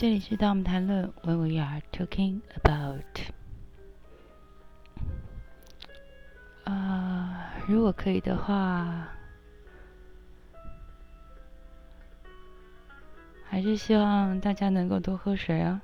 这里是当我们谈论 When we are talking about，啊、如果可以的话，还是希望大家能够多喝水啊。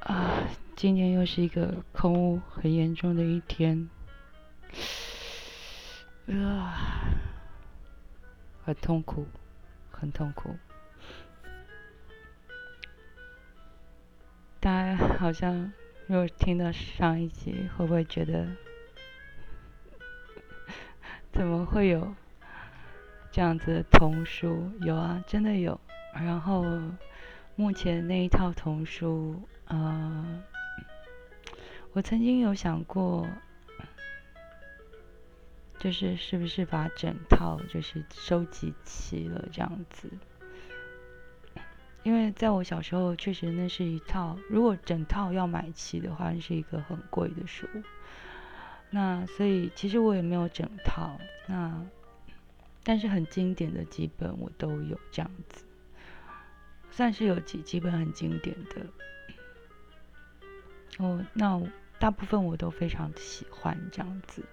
啊，今年又是一个空污很严重的一天，啊，很痛苦，很痛苦。大家好像如果听到上一集，会不会觉得怎么会有这样子的童书？有啊，真的有。然后目前那一套童书，呃，我曾经有想过，就是是不是把整套就是收集齐了这样子。因为在我小时候，确实那是一套，如果整套要买齐的话，是一个很贵的书。那所以其实我也没有整套，那但是很经典的几本我都有这样子，算是有几几本很经典的。哦，那大部分我都非常喜欢这样子。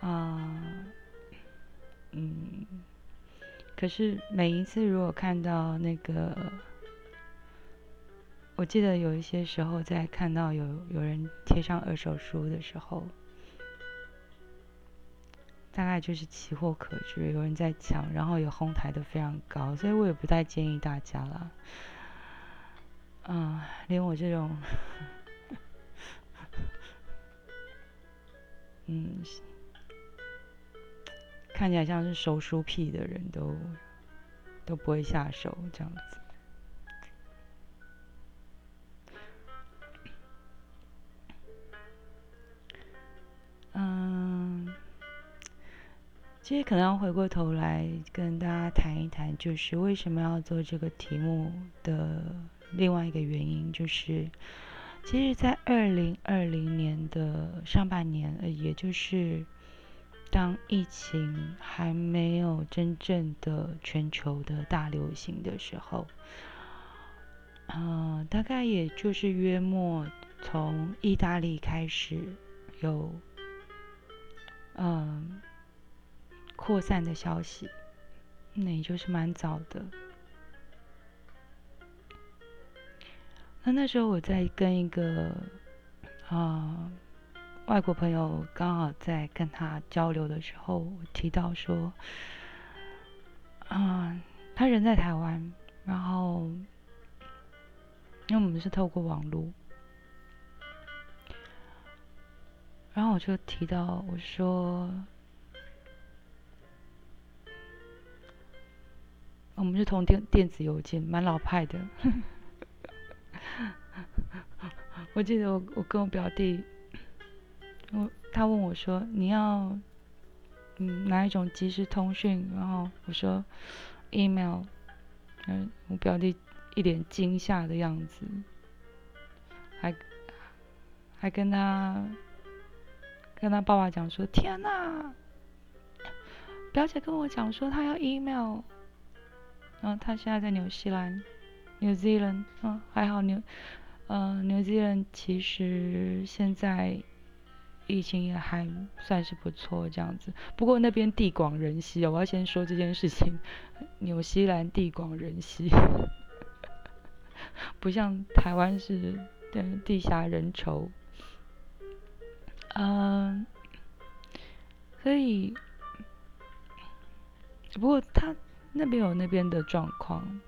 啊，嗯。可是每一次如果看到那个，我记得有一些时候在看到有有人贴上二手书的时候，大概就是奇货可居，有人在抢，然后有哄抬的非常高，所以我也不太建议大家了。啊，连我这种，嗯。看起来像是收书癖的人都都不会下手这样子。嗯，其实可能要回过头来跟大家谈一谈，就是为什么要做这个题目的另外一个原因，就是其实，在二零二零年的上半年，呃，也就是。当疫情还没有真正的全球的大流行的时候，嗯，大概也就是约莫从意大利开始有嗯扩散的消息，那也就是蛮早的。那那时候我在跟一个啊。外国朋友刚好在跟他交流的时候，提到说，啊，他人在台湾，然后因为我们是透过网络，然后我就提到我说，我们是通电电子邮件，蛮老派的。我记得我我跟我表弟。我他问我说：“你要嗯哪一种即时通讯？”然后我说：“email。”嗯，我表弟一脸惊吓的样子，还还跟他跟他爸爸讲说：“天哪！表姐跟我讲说她要 email。”然后他现在在纽西兰，New Zealand。嗯，还好纽嗯 New Zealand 其实现在。疫情也还算是不错，这样子。不过那边地广人稀哦，我要先说这件事情。纽西兰地广人稀，不像台湾是地狭人稠。嗯，所以，不过他那边有那边的状况。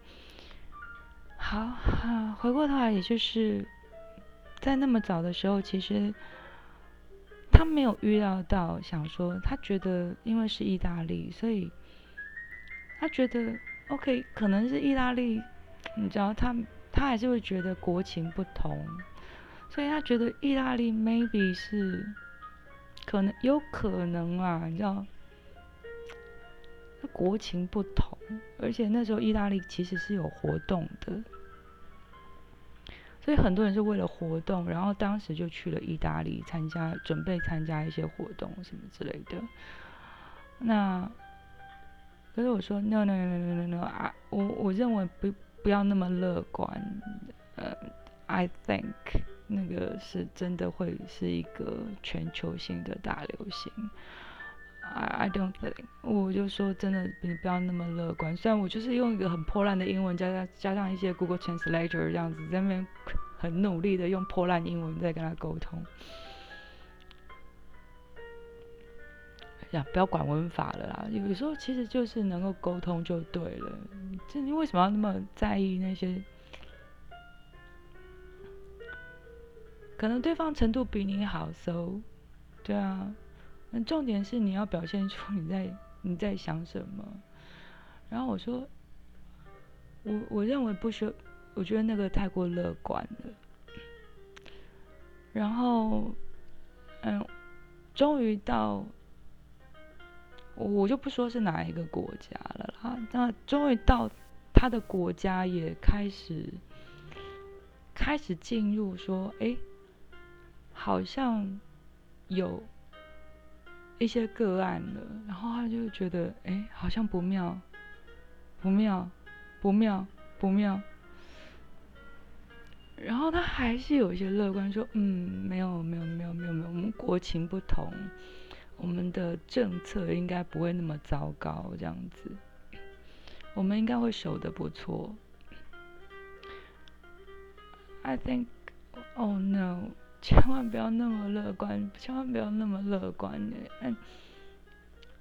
好，回过头来，也就是在那么早的时候，其实。他没有预料到，想说他觉得因为是意大利，所以他觉得 OK，可能是意大利，你知道，他他还是会觉得国情不同，所以他觉得意大利 maybe 是可能有可能啊，你知道，国情不同，而且那时候意大利其实是有活动的。所以很多人是为了活动，然后当时就去了意大利参加，准备参加一些活动什么之类的。那可是我说 no no no no no no 啊，我我认为不不要那么乐观。呃，I think 那个是真的会是一个全球性的大流行。I I don't think，我就说真的，你不要那么乐观。虽然我就是用一个很破烂的英文，加上加上一些 Google Translator 这样子，在那边很努力的用破烂英文在跟他沟通。呀，不要管文法了啦。有时候其实就是能够沟通就对了。这你为什么要那么在意那些？可能对方程度比你好，so，对啊。重点是你要表现出你在你在想什么。然后我说，我我认为不需，我觉得那个太过乐观了。然后，嗯，终于到。我就不说是哪一个国家了啦。那终于到他的国家也开始开始进入说，哎，好像有一些个案了。然后他就觉得，哎，好像不妙，不妙，不妙，不妙。然后他还是有一些乐观，说，嗯，没有，没有，没有，没有，没有，我们国情不同。我们的政策应该不会那么糟糕，这样子，我们应该会守得不错。I think, oh no，千万不要那么乐观，千万不要那么乐观的。嗯，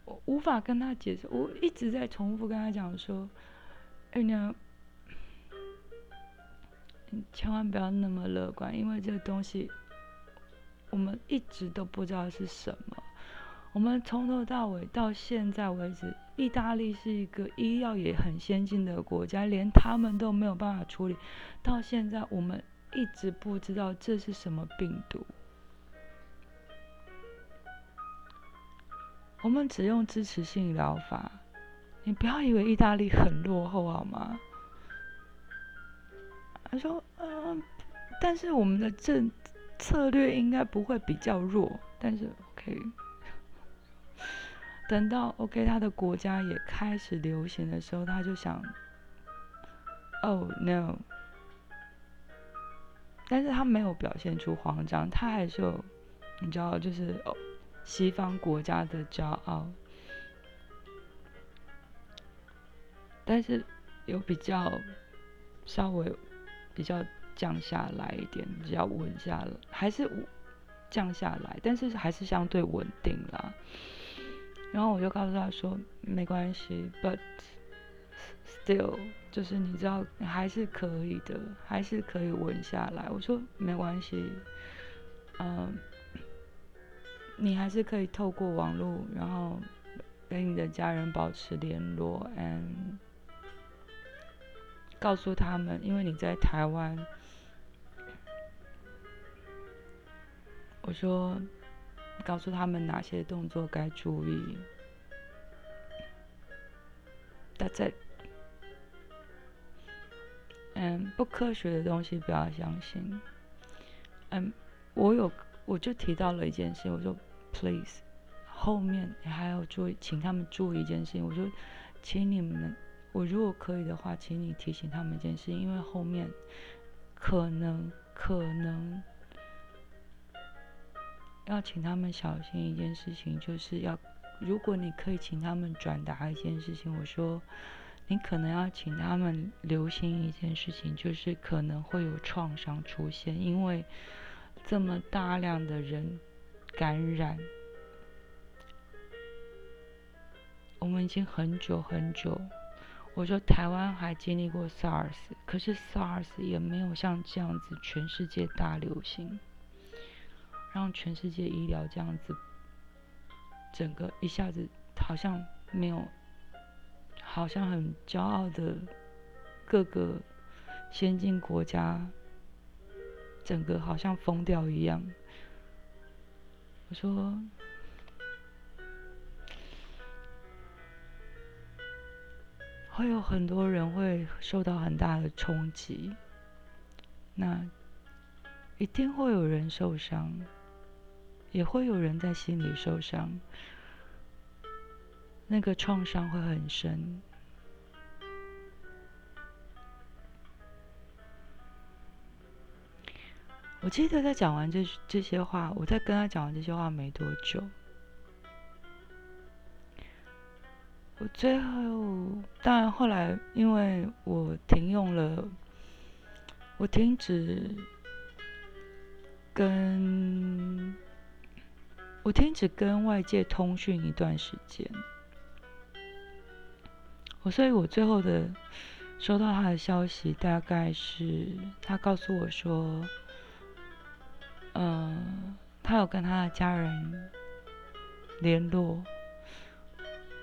我无法跟他解释，我一直在重复跟他讲说，哎你，千万不要那么乐观，因为这个东西我们一直都不知道是什么。我们从头到尾到现在为止，意大利是一个医药也很先进的国家，连他们都没有办法处理。到现在，我们一直不知道这是什么病毒。我们只用支持性疗法，你不要以为意大利很落后好吗？他说：“嗯，但是我们的政策略应该不会比较弱，但是 OK。”等到 OK，他的国家也开始流行的时候，他就想，Oh no！但是他没有表现出慌张，他还是有，你知道，就是哦，西方国家的骄傲，但是有比较稍微比较降下来一点，比较稳下来，还是降下来，但是还是相对稳定啦。然后我就告诉他说：“没关系，but still，就是你知道，还是可以的，还是可以稳下来。”我说：“没关系，嗯，你还是可以透过网络，然后跟你的家人保持联络，and 告诉他们，因为你在台湾。”我说。告诉他们哪些动作该注意。大家。嗯，不科学的东西不要相信。嗯，我有，我就提到了一件事，我说，please，后面你还要注意，请他们注意一件事情。我说，请你们，我如果可以的话，请你提醒他们一件事，因为后面可能，可能。要请他们小心一件事情，就是要，如果你可以请他们转达一件事情，我说，你可能要请他们留心一件事情，就是可能会有创伤出现，因为这么大量的人感染，我们已经很久很久，我说台湾还经历过 SARS，可是 SARS 也没有像这样子全世界大流行。让全世界医疗这样子，整个一下子好像没有，好像很骄傲的各个先进国家，整个好像疯掉一样。我说，会有很多人会受到很大的冲击，那一定会有人受伤。也会有人在心里受伤，那个创伤会很深。我记得他讲完这这些话我在跟他讲完这些话没多久。我最后当然后来因为我停用了我停止跟我停止跟外界通讯一段时间我所以，我最后的收到他的消息，大概是他告诉我说。嗯，他有跟他的家人联络，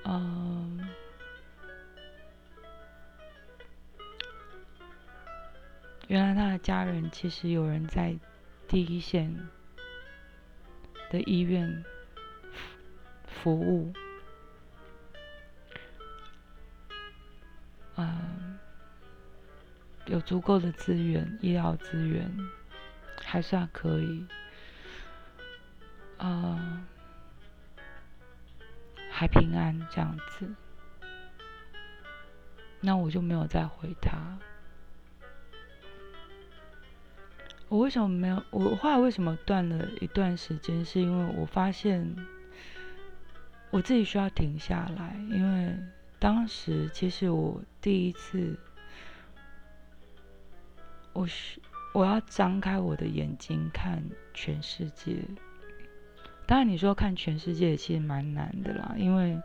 嗯，原来他的家人其实有人在第一线的医院服务，嗯，有足够的资源，医疗资源。还算可以，呃，还平安这样子，那我就没有再回他。我为什么没有？我后来为什么断了一段时间？是因为我发现我自己需要停下来，因为当时其实我第一次，我是。我要张开我的眼睛看全世界。当然，你说看全世界其实蛮难的啦，因为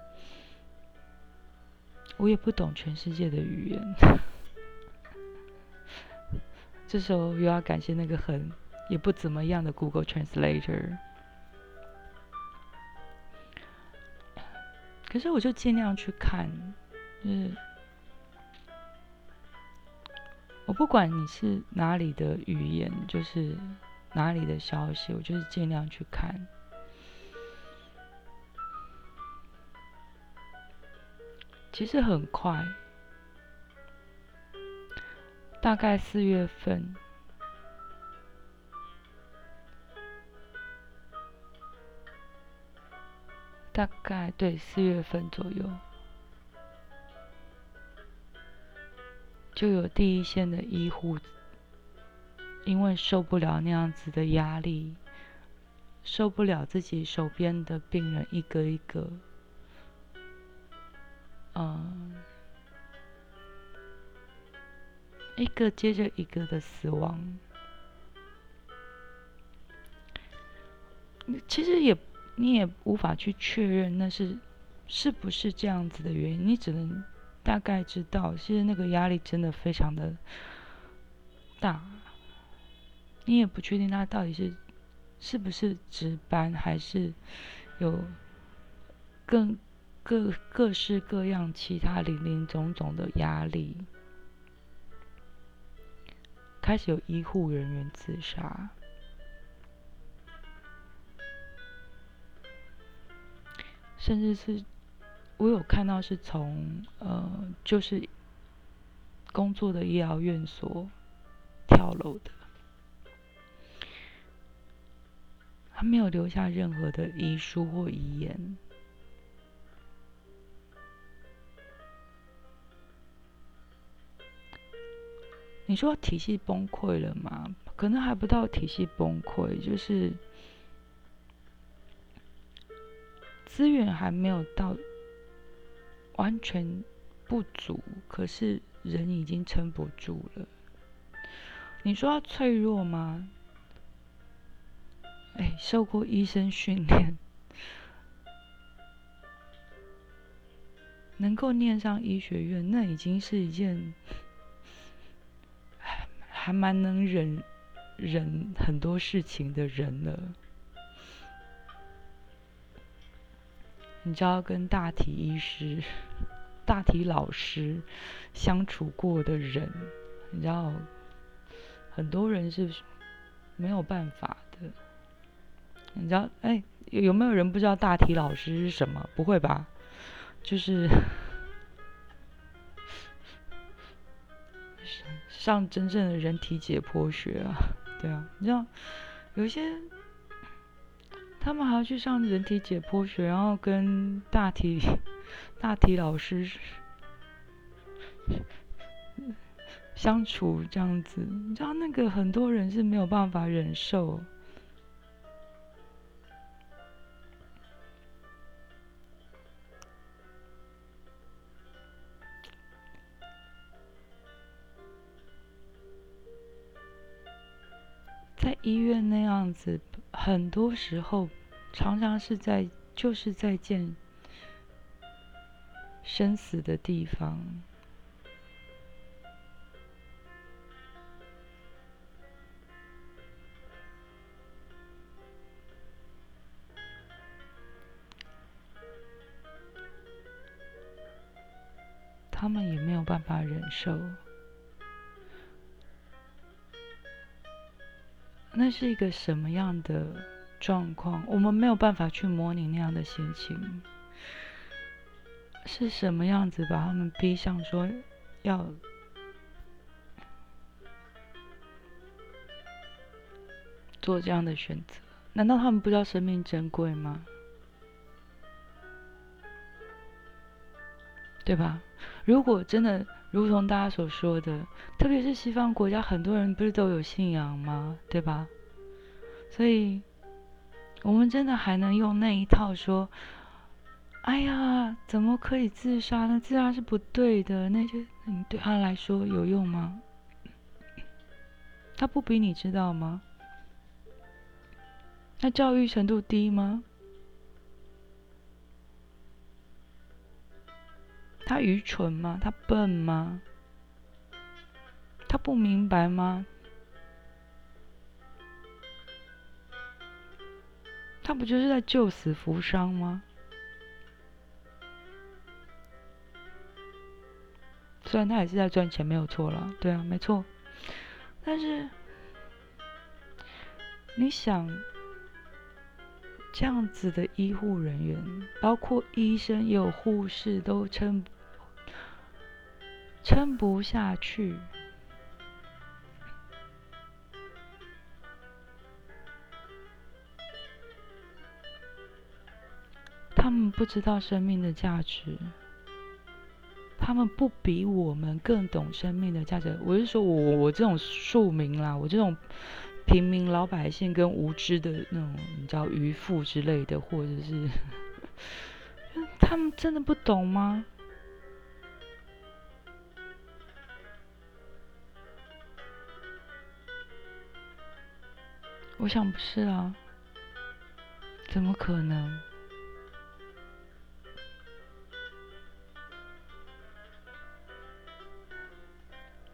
我也不懂全世界的语言。这时候又要感谢那个很也不怎么样的 Google Translator。可是我就尽量去看，就是。我不管你是哪里的语言，就是哪里的消息，我就是尽量去看。其实很快，大概四月份，大概对四月份左右。就有第一线的医护，因为受不了那样子的压力，受不了自己手边的病人一个一个，嗯，一个接着一个的死亡。其实也你也无法去确认那是是不是这样子的原因，你只能。大概知道，其实那个压力真的非常的大，你也不确定他到底是是不是值班，还是有更各各式各样其他林林总总的压力，开始有医护人员自杀，甚至是。我有看到是从呃，就是工作的医疗院所跳楼的，他没有留下任何的遗书或遗言。你说体系崩溃了吗？可能还不到体系崩溃，就是资源还没有到。完全不足，可是人已经撑不住了。你说要脆弱吗？哎，受过医生训练，能够念上医学院，那已经是一件还 还蛮能忍忍很多事情的人了。你知道跟大体医师、大体老师相处过的人，你知道很多人是没有办法的。你知道，哎，有没有人不知道大体老师是什么？不会吧？就是 上真正的人体解剖学啊，对啊，你知道有一些。他们还要去上人体解剖学，然后跟大体大体老师相处这样子，你知道那个很多人是没有办法忍受。在医院那样子，很多时候常常是在就是在见生死的地方。他们也没有办法忍受，那是一个什么样的状况？我们没有办法去模拟那样的心情，是什么样子把他们逼向说要做这样的选择？难道他们不知道生命珍贵吗？对吧？如果真的如同大家所说的，特别是西方国家，很多人不是都有信仰吗？对吧？所以，我们真的还能用那一套说：“哎呀，怎么可以自杀呢？自杀是不对的。”那些，你对他来说有用吗？他不比你知道吗？他教育程度低吗？他愚蠢吗？他笨吗？他不明白吗？他不就是在救死扶伤吗？虽然他也是在赚钱，没有错了，对啊，没错。但是，你想，这样子的医护人员，包括医生也有护士，都称。撑不下去，他们不知道生命的价值，他们不比我们更懂生命的价值。我是说我我这种庶民啦，我这种平民老百姓跟无知的那种，你知道渔夫之类的，或者是 他们真的不懂吗？我想不是啊，怎么可能？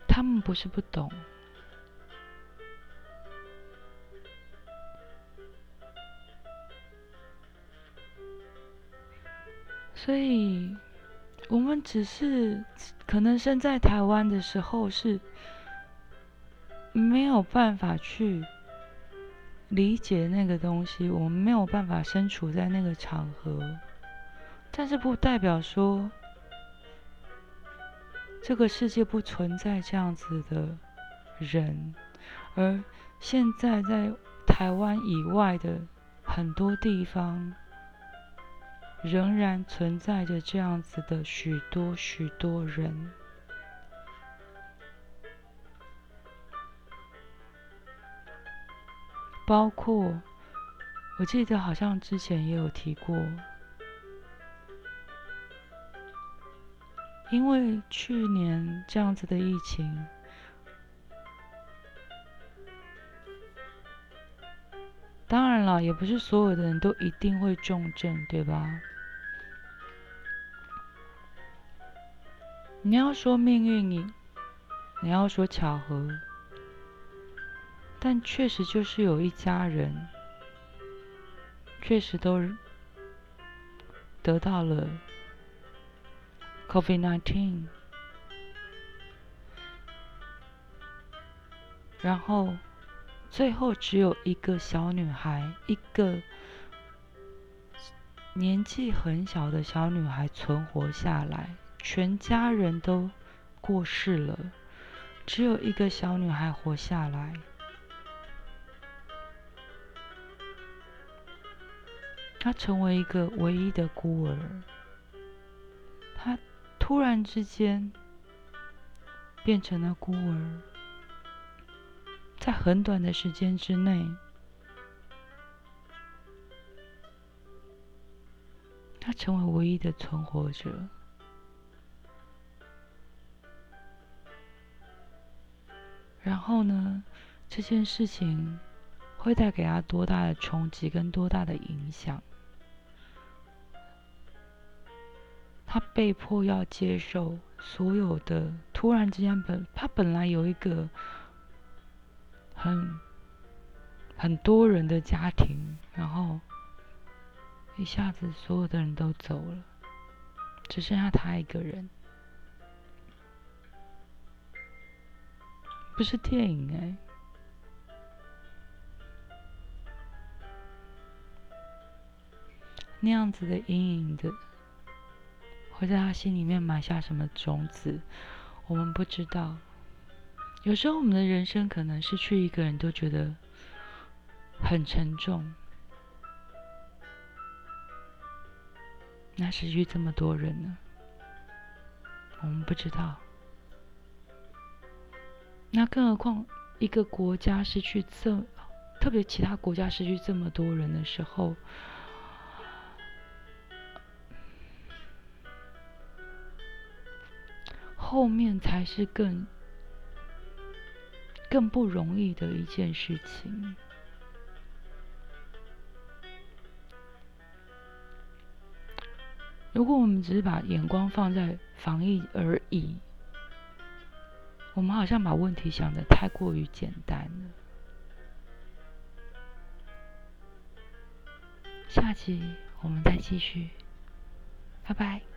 他们不是不懂，所以我们只是可能生在台湾的时候是没有办法去。理解那个东西，我们没有办法身处在那个场合，但是不代表说这个世界不存在这样子的人，而现在在台湾以外的很多地方，仍然存在着这样子的许多许多人。包括，我记得好像之前也有提过，因为去年这样子的疫情，当然了，也不是所有的人都一定会重症，对吧？你要说命运，你你要说巧合。但确实就是有一家人，确实都得到了 COVID-19，然后最后只有一个小女孩，一个年纪很小的小女孩存活下来，全家人都过世了，只有一个小女孩活下来。他成为一个唯一的孤儿，他突然之间变成了孤儿，在很短的时间之内，他成为唯一的存活者。然后呢，这件事情会带给他多大的冲击跟多大的影响？他被迫要接受所有的，突然之间本他本来有一个很很多人的家庭，然后一下子所有的人都走了，只剩下他一个人。不是电影哎，那样子的阴影的，会在他心里面埋下什么种子，我们不知道。有时候我们的人生可能失去一个人都觉得很沉重，那失去这么多人呢？我们不知道。那更何况一个国家失去这，特别其他国家失去这么多人的时候，后面才是更更不容易的一件事情。如果我们只是把眼光放在防疫而已。我们好像把问题想的太过于简单了。下集我们再继续，拜拜。